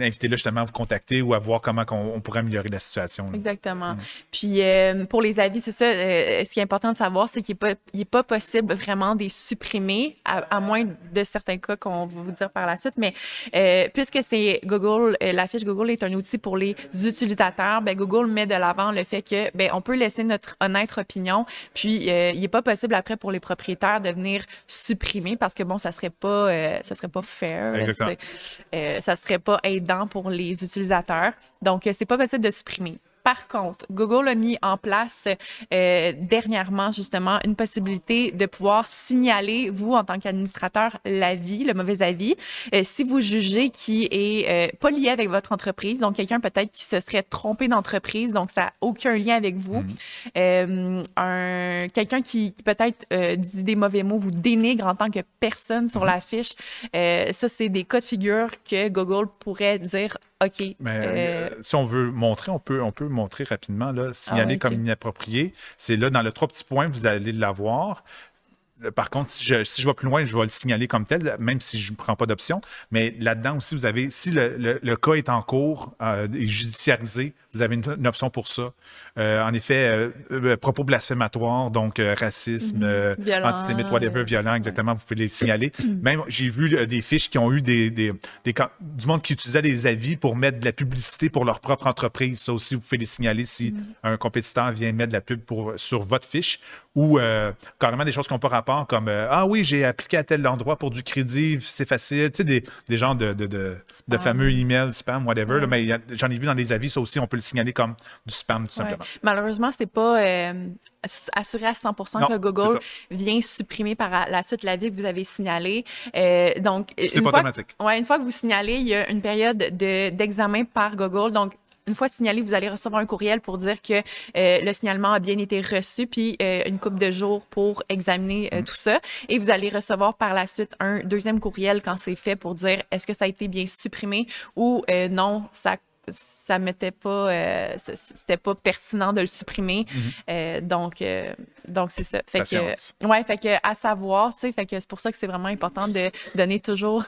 invitez-le justement à vous contacter ou à voir comment on, pourrait améliorer la situation. Exactement. Puis euh, pour les avis, c'est ça. Euh, ce qui est important de savoir, c'est qu'il n'est pas, possible vraiment de les supprimer, à, moins de certains cas qu'on va vous dire par la suite. Mais euh, puisque c'est Google, la fiche Google est un outil pour les utilisateurs, ben Google met de l'avant le fait que ben on peut laisser notre honnête opinion. Puis il n'est pas possible après pour les propriétaires de venir supprimer parce que bon, ça serait pas, ça serait pas fair. Exactement. ça serait pas pour les utilisateurs. Donc, c'est pas possible de supprimer. Par contre, Google a mis en place euh, dernièrement justement une possibilité de pouvoir signaler, vous en tant qu'administrateur, l'avis, le mauvais avis, euh, si vous jugez qui est euh, pas lié avec votre entreprise, donc quelqu'un peut-être qui se serait trompé d'entreprise, donc ça n'a aucun lien avec vous, mhm. un quelqu'un qui, peut-être dit des mauvais mots, vous dénigre en tant que personne sur mhm. la fiche, ça c'est des cas de figure que Google pourrait dire OK. Mais euh, si on veut montrer, on peut, on peut montrer rapidement, là, signaler ah, comme inapproprié. C'est là, dans le trois petits points, vous allez l'avoir. Euh, par contre, si je, si je vais plus loin, je vais le signaler comme tel, même si je ne prends pas d'option. Mais là-dedans aussi, vous avez, si le, le, cas est en cours euh, et judiciarisé, vous avez une, option pour ça. Euh, en effet, euh, euh, propos blasphématoires, donc racisme, mm antisémite, whatever, violent, exactement, vous pouvez les signaler. (clears throat) Même, j'ai vu des fiches qui ont eu des, des, du monde qui utilisait des avis pour mettre de la publicité pour leur propre entreprise. Ça aussi, vous pouvez les signaler si mhm. un compétiteur vient mettre de la pub pour, sur votre fiche ou carrément des choses qui n'ont pas rapport comme Ah oui, j'ai appliqué à tel endroit pour du crédit, c'est facile. Tu sais, des, des genres de, de, de, fameux emails, spam, whatever. mais j'en ai vu dans les avis, ça aussi, on peut le signaler comme du spam, tout simplement. Malheureusement, c'est pas euh, assuré à 100% que Google vient supprimer par la suite l'avis que vous avez signalé. Euh, donc, c'est pas automatique. Ouais, une fois que vous signalez, il y a une période d'examen par Google. Donc, une fois signalé, vous allez recevoir un courriel pour dire que euh, le signalement a bien été reçu, puis une couple de jours pour examiner mm. tout ça. Et vous allez recevoir par la suite un deuxième courriel quand c'est fait pour dire est-ce que ça a été bien supprimé ou non, ça ça mettait pas, euh, c'était pas pertinent de le supprimer. Mhm. Euh, donc, euh, donc c'est ça. Fait Patience. que, ouais, fait que à savoir, tu sais, fait que c'est pour ça que c'est vraiment important de donner toujours,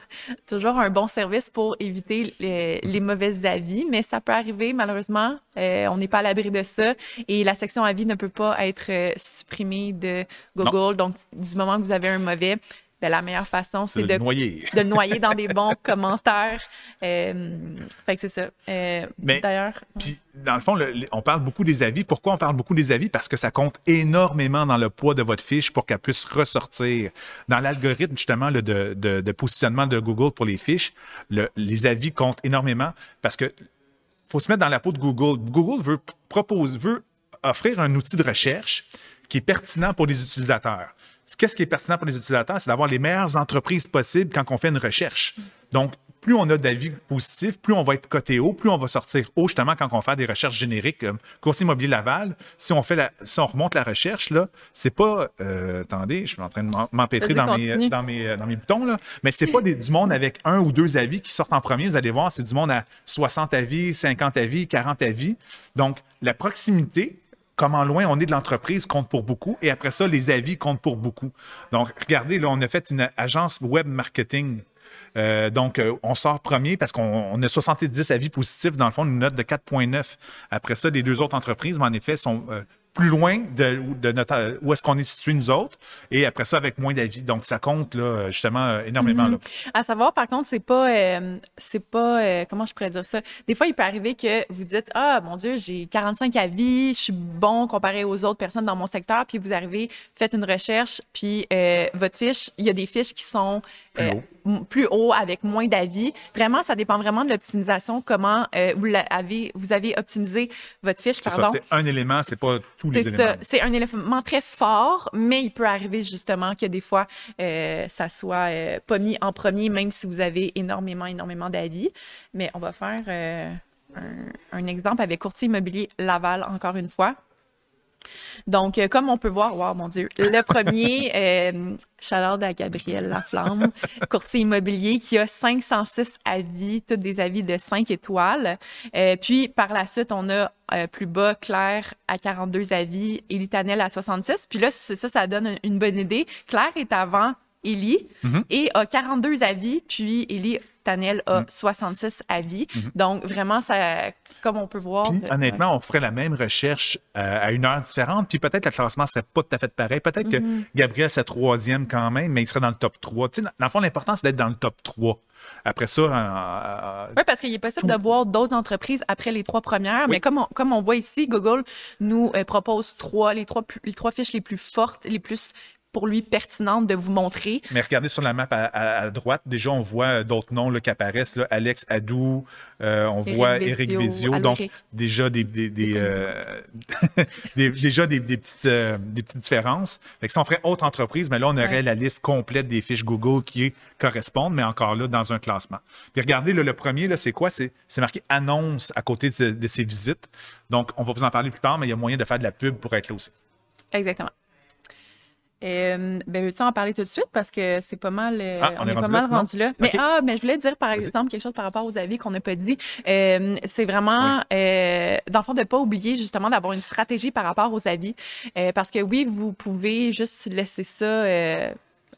toujours un bon service pour éviter les, les mauvais avis. Mais ça peut arriver, malheureusement, euh, on n'est pas à l'abri de ça. Et la section avis ne peut pas être supprimée de Google. Donc, du moment que vous avez un mauvais, ben, la meilleure façon, c'est de de noyer. de noyer dans des bons (laughs) commentaires. Euh, fait que c'est ça. Euh, D'ailleurs, Puis, dans le fond, le- le- on parle beaucoup des avis. Pourquoi on parle beaucoup des avis? Parce que ça compte énormément dans le poids de votre fiche pour qu'elle puisse ressortir. Dans l'algorithme, justement, de, de- de positionnement de Google pour les fiches, le- les avis comptent énormément parce que faut se mettre dans la peau de Google. Google veut propose, veut offrir un outil de recherche qui est pertinent pour les utilisateurs. Qu'est-ce qui est pertinent pour les utilisateurs? C'est d'avoir les meilleures entreprises possibles quand on fait une recherche. Donc, plus on a d'avis positifs, plus on va être coté haut, plus on va sortir haut, justement, quand on fait des recherches génériques comme courtier immobilier Laval. Si on fait la, si on remonte la recherche, là, c'est pas, euh, attendez, je suis en train de m'empêtrer dans mes, dans mes, euh, dans mes boutons, là. Mais c'est pas des- du monde avec un ou deux avis qui sortent en premier. Vous allez voir, c'est du monde à 60 avis, 50 avis, 40 avis. Donc, la proximité, comment loin on est de l'entreprise compte pour beaucoup. Et après ça, les avis comptent pour beaucoup. Donc, regardez, là, on a fait une agence web marketing. Euh, donc, euh, on sort premier parce qu'on on a 70 avis positifs, dans le fond, une note de 4,9. Après ça, les deux autres entreprises, mais en effet, sont euh, plus loin de, de notre, où est-ce qu'on est situé nous autres. Et après ça, avec moins d'avis. Donc, ça compte, là, justement, énormément. là. à savoir, par contre, c'est pas, euh, c'est pas, euh, comment je pourrais dire ça? Des fois, il peut arriver que vous dites, ah, mon Dieu, j'ai 45 avis, je suis bon comparé aux autres personnes dans mon secteur, puis vous arrivez, faites une recherche, puis euh, votre fiche, il y a des fiches qui sont Plus haut. Plus haut avec moins d'avis. Vraiment, ça dépend vraiment de l'optimisation, comment euh, vous, avez optimisé votre fiche, pardon. c'est un élément, c'est pas tous les éléments. C'est un élément très fort, mais il peut arriver justement que des fois, euh, ça soit euh, pas mis en premier, même si vous avez énormément, énormément d'avis. Mais on va faire euh, un, un exemple avec courtier immobilier Laval, encore une fois. Donc, euh, comme on peut voir, wow, mon Dieu, le premier, (laughs) euh, shout-out à Gabriel Laflamme, (laughs) courtier immobilier qui a 506 avis, tous des avis de 5 étoiles. Euh, puis, par la suite, on a euh, plus bas Claire à 42 avis, Élie Tanel à 66. Puis là, ça, ça donne une- bonne idée. Claire est avant Élie et a 42 avis, puis Élie Tanel a 66 avis. Donc, vraiment, ça, comme on peut voir... Puis, de- honnêtement, on ferait la même recherche euh, à une heure différente, puis peut-être le classement serait pas tout à fait pareil. Peut-être que Gabriel serait troisième quand même, mais il serait dans le top 3. Tu sais, dans le fond, l'important, c'est d'être dans le top 3. Après ça, en- Oui, parce qu'il est possible de voir d'autres entreprises après les trois premières, mais comme on, comme on voit ici, Google nous euh, propose trois, les trois, les trois fiches les plus fortes, les plus pour lui pertinentes de vous montrer. mais regardez sur la map à, à- à droite, déjà, on voit d'autres noms là, qui apparaissent. là. Alex Adou, euh, on Éric voit. Eric Vézio. Donc, déjà des, des, des, euh, (laughs) des- déjà des, petites, euh, des petites différences. Fait que si on ferait autre entreprise, mais là, on aurait Ouais. la liste complète des fiches Google qui correspondent, mais encore là, dans un classement. Puis regardez, là, le premier, c'est quoi? C'est c'est marqué annonce à côté de, de ces visites. Donc, on va vous en parler plus tard, mais il y a moyen de faire de la pub pour être là aussi. Exactement. Euh, ben, veux-tu en parler tout de suite? Parce que c'est pas mal, euh, Ah, on on, est est, pas mal là, rendu là. Mais, ah, mais je voulais dire, par exemple, quelque chose par rapport aux avis qu'on n'a pas dit. Euh, c'est vraiment, euh, dans le fond, de pas oublier justement d'avoir une stratégie par rapport aux avis. Euh, parce que oui, vous pouvez juste laisser ça.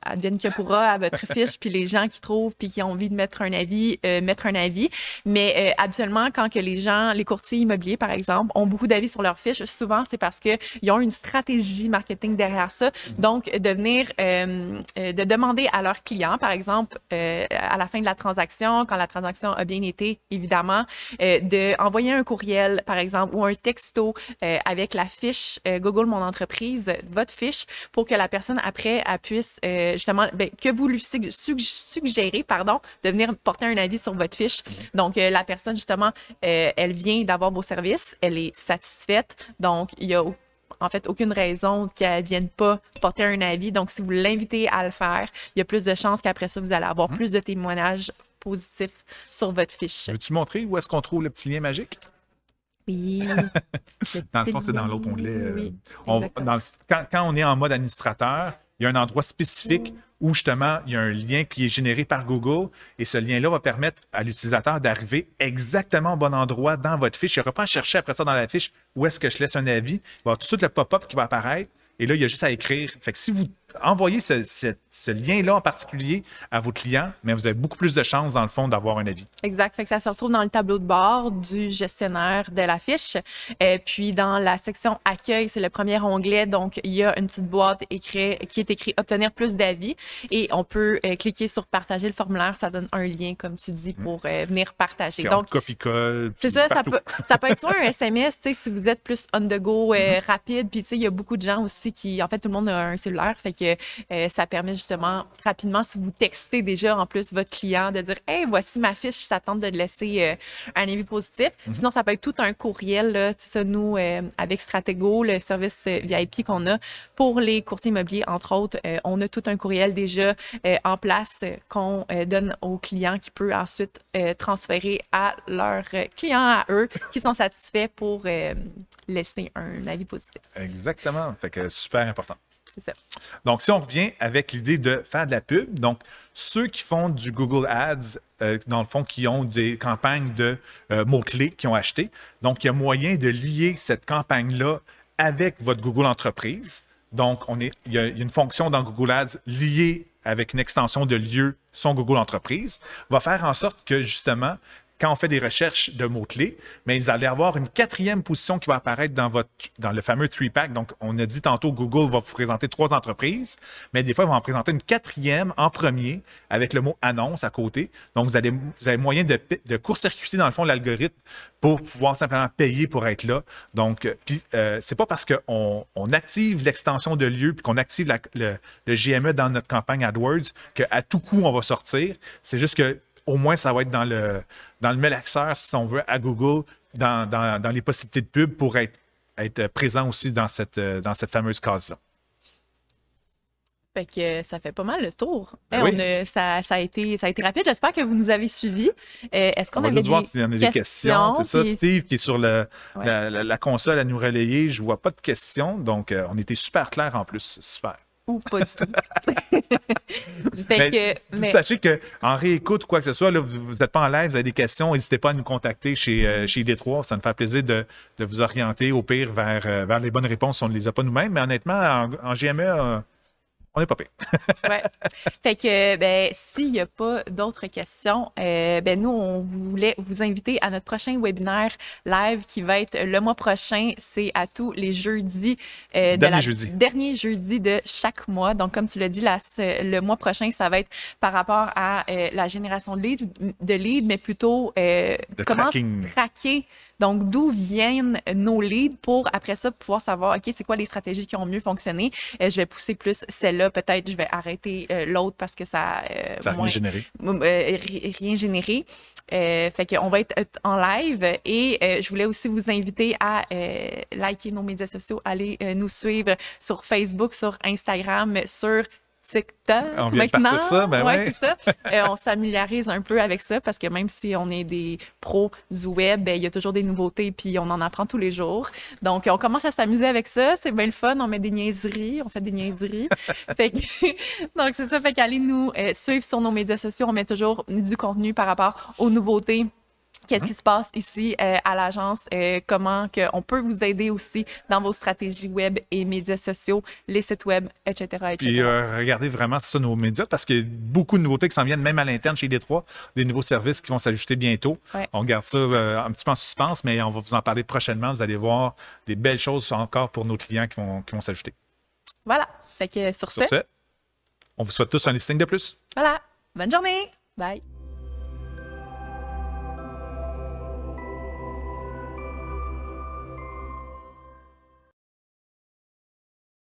Advienne que pourra à votre (laughs) fiche, puis les gens qui trouvent puis qui ont envie de mettre un avis, euh, mettre un avis. Mais euh, habituellement, quand que les gens, les courtiers immobiliers, par exemple, ont beaucoup d'avis sur leur fiche, souvent c'est parce que ils ont une stratégie marketing derrière ça. Donc, de venir, euh, euh, de demander à leurs clients, par exemple, euh, à la fin de la transaction, quand la transaction a bien été, évidemment, euh, de envoyer un courriel, par exemple, ou un texto euh, avec la fiche euh, Google Mon Entreprise, votre fiche, pour que la personne après elle puisse euh, justement ben, que vous lui sug- sug- suggérez pardon de venir porter un avis sur votre fiche. Donc euh, la personne justement euh, elle vient d'avoir vos services, elle est satisfaite. Donc il y a en fait aucune raison qu'elle vienne pas porter un avis. Donc si vous l'invitez à le faire, il y a plus de chances qu'après ça vous allez avoir plus de témoignages positifs sur votre fiche. Veux-tu montrer où est-ce qu'on trouve le petit lien magique? Oui. (laughs) Dans le fond, c'est dans l'autre onglet. Oui, on- exactement. dans le- quand, quand on est en mode administrateur, il y a un endroit spécifique où justement il y a un lien qui est généré par Google et ce lien-là va permettre à l'utilisateur d'arriver exactement au bon endroit dans votre fiche. Il n'y aura pas à chercher après ça dans la fiche où est-ce que je laisse un avis. Il va y avoir tout de suite le pop-up qui va apparaître et là, il y a juste à écrire. Fait si vous envoyez ce, ce lien-là en particulier à vos clients, mais vous avez beaucoup plus de chances, dans le fond, d'avoir un avis. Exact. Fait que ça se retrouve dans le tableau de bord du gestionnaire de la fiche. Et euh, puis, dans la section accueil, c'est le premier onglet. Donc, il y a une petite boîte écrit, qui est écrit obtenir plus d'avis et on peut euh, cliquer sur partager le formulaire. Ça donne un lien, comme tu dis, hmm. pour euh, venir partager. Donc, copie-colle. C'est ça, ça peut, ça peut, être (laughs) soit un SMS, si vous êtes plus on the go, hmm. rapide. Puis, tu sais, il y a beaucoup de gens aussi qui, en fait, tout le monde a un cellulaire. Fait que ça permet justement rapidement, si vous textez déjà en plus votre client, de dire Hey, voici ma fiche, ça tente de laisser euh, un avis positif. Mhm. Sinon, ça peut être tout un courriel. Là, ça, nous, euh, avec Stratego, le service euh, VIP qu'on a pour les courtiers immobiliers, entre autres, on a tout un courriel déjà en place qu'on donne aux clients qui peut ensuite transférer à leurs clients, à eux, qui sont satisfaits pour laisser un avis positif. Exactement. Fait que super important. Donc, si on revient avec l'idée de faire de la pub, donc ceux qui font du Google Ads, euh, dans le fond, qui ont des campagnes de euh, mots-clés qui ont acheté, donc il y a moyen de lier cette campagne-là avec votre Google Entreprise. Donc, on il, y a, une fonction dans Google Ads liée avec une extension de lieu son Google Entreprise, va faire en sorte que justement, quand on fait des recherches de mots-clés, mais vous allez avoir une quatrième position qui va apparaître dans, le fameux three-pack. Donc, on a dit tantôt, Google va vous présenter trois entreprises, mais des fois, il va en présenter une quatrième en premier avec le mot annonce à côté. Donc, vous, allez, vous avez moyen de, de court-circuiter, dans le fond, l'algorithme pour pouvoir simplement payer pour être là. Donc, euh, puis, euh, c'est pas parce qu'on on active l'extension de lieu puis qu'on active le, le GME dans notre campagne AdWords qu'à tout coup, on va sortir. C'est juste que au moins, ça va être dans le, dans le si on veut, à Google, dans, les possibilités de pub pour être, être présent aussi dans cette, dans cette fameuse case-là. Fait que ça fait pas mal le tour. Ben ça, a été, ça a été rapide. J'espère que vous nous avez suivis. Euh, est-ce qu'on avait des, voir s'il y en a des questions? C'est ça, Steve qui est sur la, console à nous relayer. Je vois pas de questions. Donc, euh, on était super clair en plus. Super ou pas du tout. (laughs) mais, que, Sachez qu'en réécoute ou quoi que ce soit, vous n'êtes pas en live, vous avez des questions, n'hésitez pas à nous contacter chez, euh, chez Détroit. Ça nous fait plaisir de, vous orienter au pire vers, euh, vers les bonnes réponses on ne les a pas nous-mêmes. Mais honnêtement, en, en GME, on est pas pire. (laughs) ouais. Fait que, ben, s'il n'y a pas d'autres questions, euh, ben, nous, on voulait vous inviter à notre prochain webinaire live qui va être le mois prochain. C'est à tous les jeudis. Euh, dernier de jeudi. Dernier jeudi de chaque mois. Donc, comme tu l'as dit, le mois prochain, ça va être par rapport à euh, la génération de leads, de leads mais plutôt comment traquer donc, d'où viennent nos leads pour, après ça, pouvoir savoir, OK, c'est quoi les stratégies qui ont mieux fonctionné? Euh, je vais pousser plus Peut-être je vais arrêter euh, l'autre parce que ça... Euh, ça rien généré. rien généré. fait qu'on va être en live et je voulais aussi vous inviter à liker nos médias sociaux, aller nous suivre sur Facebook, sur Instagram, sur TikTok on maintenant. ça, ben ouais, c'est ça. Euh, on se familiarise un peu avec ça parce que même si on est des pros du web, ben, il y a toujours des nouveautés puis on en apprend tous les jours. Donc, on commence à s'amuser avec ça. C'est bien le fun. On met des niaiseries. On fait des niaiseries. (laughs) fait (laughs) donc, c'est ça. Fait qu'allez nous euh, suivre sur nos médias sociaux. On met toujours du contenu par rapport aux nouveautés Qu'est-ce qui se passe ici euh, à l'agence? Euh, comment que on peut vous aider aussi dans vos stratégies web et médias sociaux, les sites web, etc. etc. Puis euh, regardez vraiment ça, nos médias, parce qu'il y a beaucoup de nouveautés qui s'en viennent, même à l'interne chez Détroit, des nouveaux services qui vont s'ajouter bientôt. On garde ça un petit peu en suspense, mais on va vous en parler prochainement. Vous allez voir des belles choses encore pour nos clients qui vont, qui vont s'ajouter. Voilà. Fait que sur, sur ce, on vous souhaite tous un listing de plus. Voilà. Bonne journée. Bye.